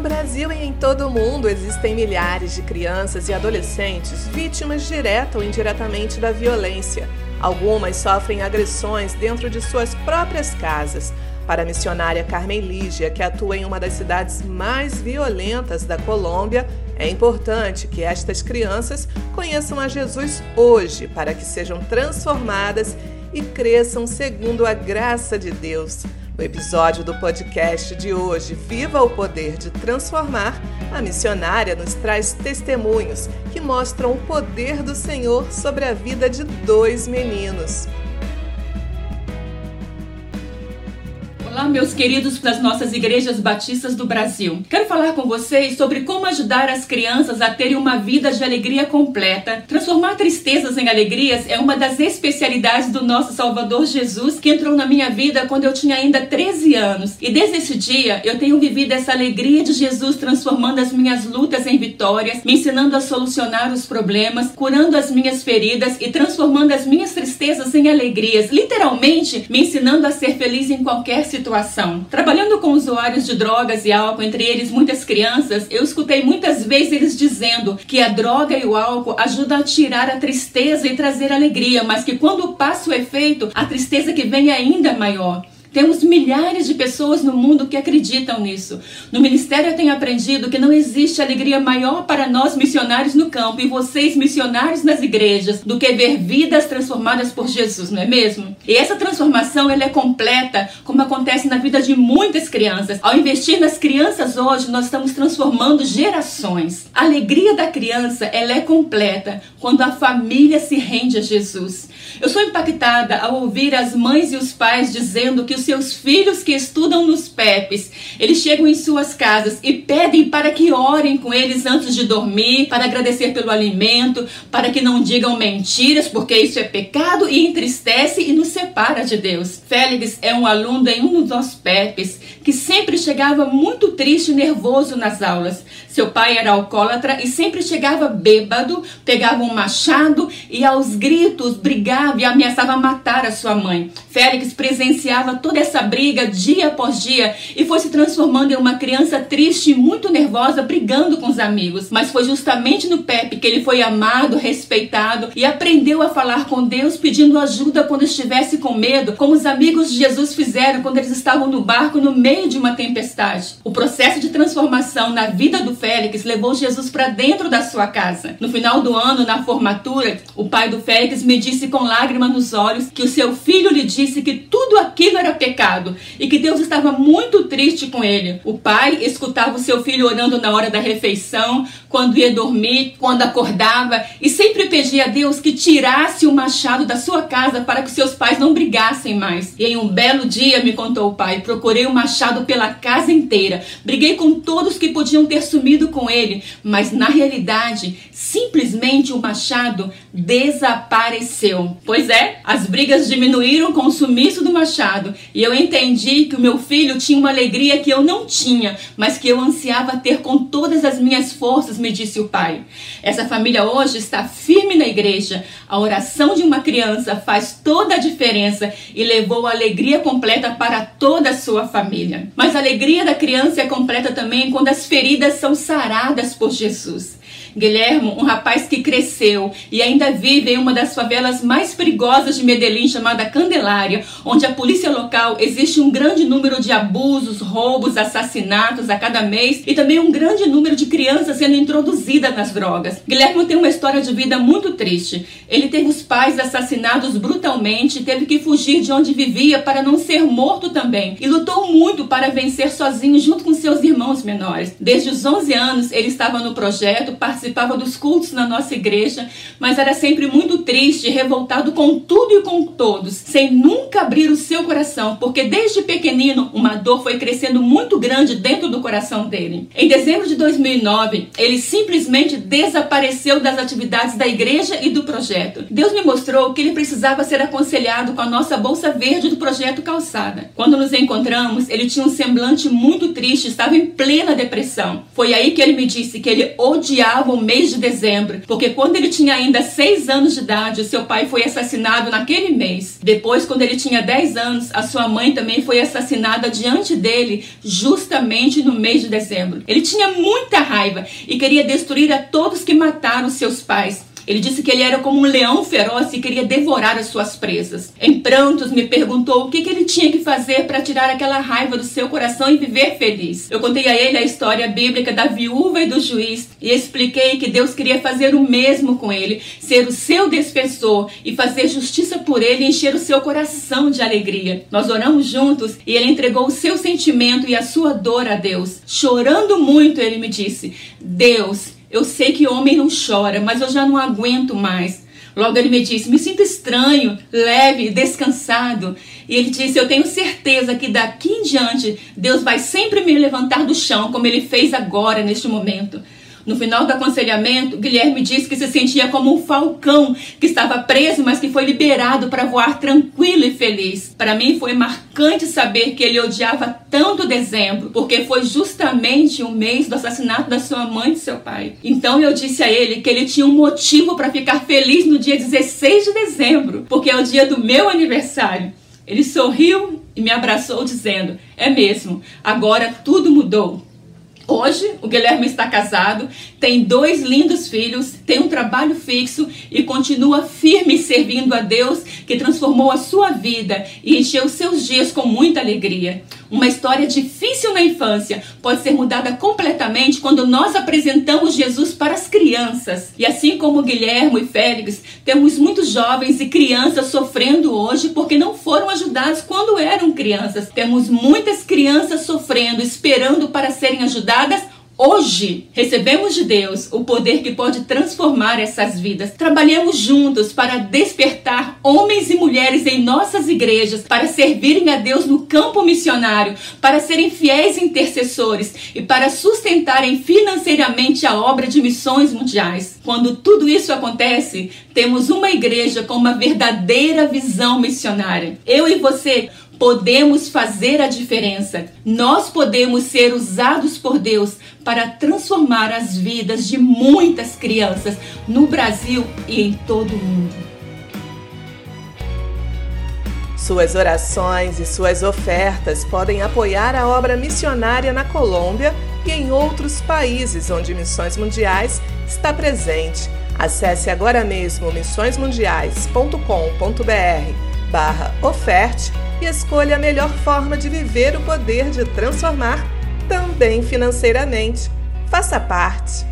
No Brasil e em todo o mundo existem milhares de crianças e adolescentes vítimas direta ou indiretamente da violência. Algumas sofrem agressões dentro de suas próprias casas. Para a missionária Carmen Lígia, que atua em uma das cidades mais violentas da Colômbia, é importante que estas crianças conheçam a Jesus hoje, para que sejam transformadas e cresçam segundo a graça de Deus. No episódio do podcast de hoje, Viva o Poder de Transformar, a missionária nos traz testemunhos que mostram o poder do Senhor sobre a vida de dois meninos. Olá, meus queridos das nossas igrejas batistas do Brasil. Quero falar com vocês sobre como ajudar as crianças a terem uma vida de alegria completa. Transformar tristezas em alegrias é uma das especialidades do nosso Salvador Jesus, que entrou na minha vida quando eu tinha ainda 13 anos. E desde esse dia eu tenho vivido essa alegria de Jesus transformando as minhas lutas em vitórias, me ensinando a solucionar os problemas, curando as minhas feridas e transformando as minhas tristezas em alegrias. Literalmente, me ensinando a ser feliz em qualquer situação situação. Trabalhando com usuários de drogas e álcool, entre eles muitas crianças, eu escutei muitas vezes eles dizendo que a droga e o álcool ajudam a tirar a tristeza e trazer alegria, mas que quando passa o efeito, a tristeza que vem é ainda maior. Temos milhares de pessoas no mundo que acreditam nisso. No ministério eu tenho aprendido que não existe alegria maior para nós missionários no campo e vocês missionários nas igrejas do que ver vidas transformadas por Jesus, não é mesmo? E essa transformação ela é completa, acontece na vida de muitas crianças. Ao investir nas crianças hoje, nós estamos transformando gerações. A alegria da criança ela é completa quando a família se rende a Jesus. Eu sou impactada ao ouvir as mães e os pais dizendo que os seus filhos que estudam nos PEPs, eles chegam em suas casas e pedem para que orem com eles antes de dormir, para agradecer pelo alimento, para que não digam mentiras, porque isso é pecado e entristece e nos separa de Deus. Félix é um aluno em um dos nossos PEPs que sempre chegava muito triste e nervoso nas aulas. Seu pai era alcoólatra e sempre chegava bêbado, pegava um machado e aos gritos brigava e ameaçava matar a sua mãe. Félix presenciava toda essa briga dia após dia e foi se transformando em uma criança triste e muito nervosa, brigando com os amigos. Mas foi justamente no Pepe que ele foi amado, respeitado e aprendeu a falar com Deus pedindo ajuda quando estivesse com medo, como os amigos de Jesus fizeram quando eles estavam no barco no meio de uma tempestade. O processo de transformação na vida do Félix levou Jesus para dentro da sua casa. No final do ano, na formatura, o pai do Félix me disse com lágrima nos olhos que o seu filho lhe disse que tudo aquilo era pecado e que Deus estava muito triste com ele. O pai escutava o seu filho orando na hora da refeição, quando ia dormir, quando acordava e sempre pedia a Deus que tirasse o machado da sua casa para que seus pais não brigassem mais. E em um belo dia, me contou o pai, procurei o machado pela casa inteira, briguei com todos que podiam ter sumido com ele, mas na realidade, simplesmente o machado desapareceu. Pois é, as brigas diminuíram com o sumiço do machado e eu entendi que o meu filho tinha uma alegria que eu não tinha, mas que eu ansiava ter com todas as minhas forças, me disse o pai. Essa família hoje está firme na igreja. A oração de uma criança faz toda a diferença e levou alegria completa para toda a sua família. Mas a alegria da criança é completa também quando as feridas são saradas por Jesus. Guilhermo, um rapaz que cresceu e ainda vive em uma das favelas mais perigosas de Medellín, chamada Candelária, onde a polícia local existe um grande número de abusos, roubos, assassinatos a cada mês e também um grande número de crianças sendo introduzidas nas drogas. Guilhermo tem uma história de vida muito triste. Ele teve os pais assassinados brutalmente teve que fugir de onde vivia para não ser morto também e lutou muito para vencer sozinho junto com seus irmãos menores. Desde os 11 anos ele estava no projeto, participava dos cultos na nossa igreja, mas era sempre muito triste, revoltado com tudo e com todos, sem nunca abrir o seu coração, porque desde pequenino uma dor foi crescendo muito grande dentro do coração dele. Em dezembro de 2009, ele simplesmente desapareceu das atividades da igreja e do projeto. Deus me mostrou que ele precisava ser aconselhado com a nossa bolsa verde do projeto Calçada. Quando nos encontramos, ele tinha um semblante muito triste, estava em plena depressão. Foi aí que ele me disse que ele odiava o mês de dezembro, porque quando ele tinha ainda seis anos de idade, seu pai foi assassinado naquele mês. Depois, quando ele tinha dez anos, a sua mãe também foi assassinada diante dele, justamente no mês de dezembro. Ele tinha muita raiva e queria destruir a todos que mataram seus pais. Ele disse que ele era como um leão feroz e queria devorar as suas presas. Em prantos, me perguntou o que, que ele tinha que fazer para tirar aquela raiva do seu coração e viver feliz. Eu contei a ele a história bíblica da viúva e do juiz e expliquei que Deus queria fazer o mesmo com ele, ser o seu defensor e fazer justiça por ele e encher o seu coração de alegria. Nós oramos juntos e ele entregou o seu sentimento e a sua dor a Deus. Chorando muito, ele me disse: Deus, eu sei que homem não chora, mas eu já não aguento mais. Logo ele me disse: Me sinto estranho, leve, descansado. E ele disse: Eu tenho certeza que daqui em diante Deus vai sempre me levantar do chão, como ele fez agora, neste momento. No final do aconselhamento, Guilherme disse que se sentia como um falcão que estava preso, mas que foi liberado para voar tranquilo e feliz. Para mim foi marcante saber que ele odiava tanto dezembro, porque foi justamente o mês do assassinato da sua mãe e seu pai. Então eu disse a ele que ele tinha um motivo para ficar feliz no dia 16 de dezembro, porque é o dia do meu aniversário. Ele sorriu e me abraçou dizendo: "É mesmo, agora tudo mudou." Hoje, o Guilherme está casado, tem dois lindos filhos, tem um trabalho fixo e continua firme servindo a Deus que transformou a sua vida e encheu seus dias com muita alegria. Uma história difícil na infância pode ser mudada completamente quando nós apresentamos Jesus para as crianças. E assim como Guilherme e Félix, temos muitos jovens e crianças sofrendo hoje porque não foram ajudados quando eram crianças. Temos muitas crianças sofrendo, esperando para serem ajudadas Hoje recebemos de Deus o poder que pode transformar essas vidas. Trabalhemos juntos para despertar homens e mulheres em nossas igrejas para servirem a Deus no campo missionário, para serem fiéis intercessores e para sustentarem financeiramente a obra de missões mundiais. Quando tudo isso acontece, temos uma igreja com uma verdadeira visão missionária. Eu e você podemos fazer a diferença. Nós podemos ser usados por Deus para transformar as vidas de muitas crianças no Brasil e em todo o mundo. Suas orações e suas ofertas podem apoiar a obra missionária na Colômbia e em outros países onde Missões Mundiais está presente. Acesse agora mesmo missõesmundiais.com.br barra oferte e escolha a melhor forma de viver o poder de transformar, também financeiramente. Faça parte!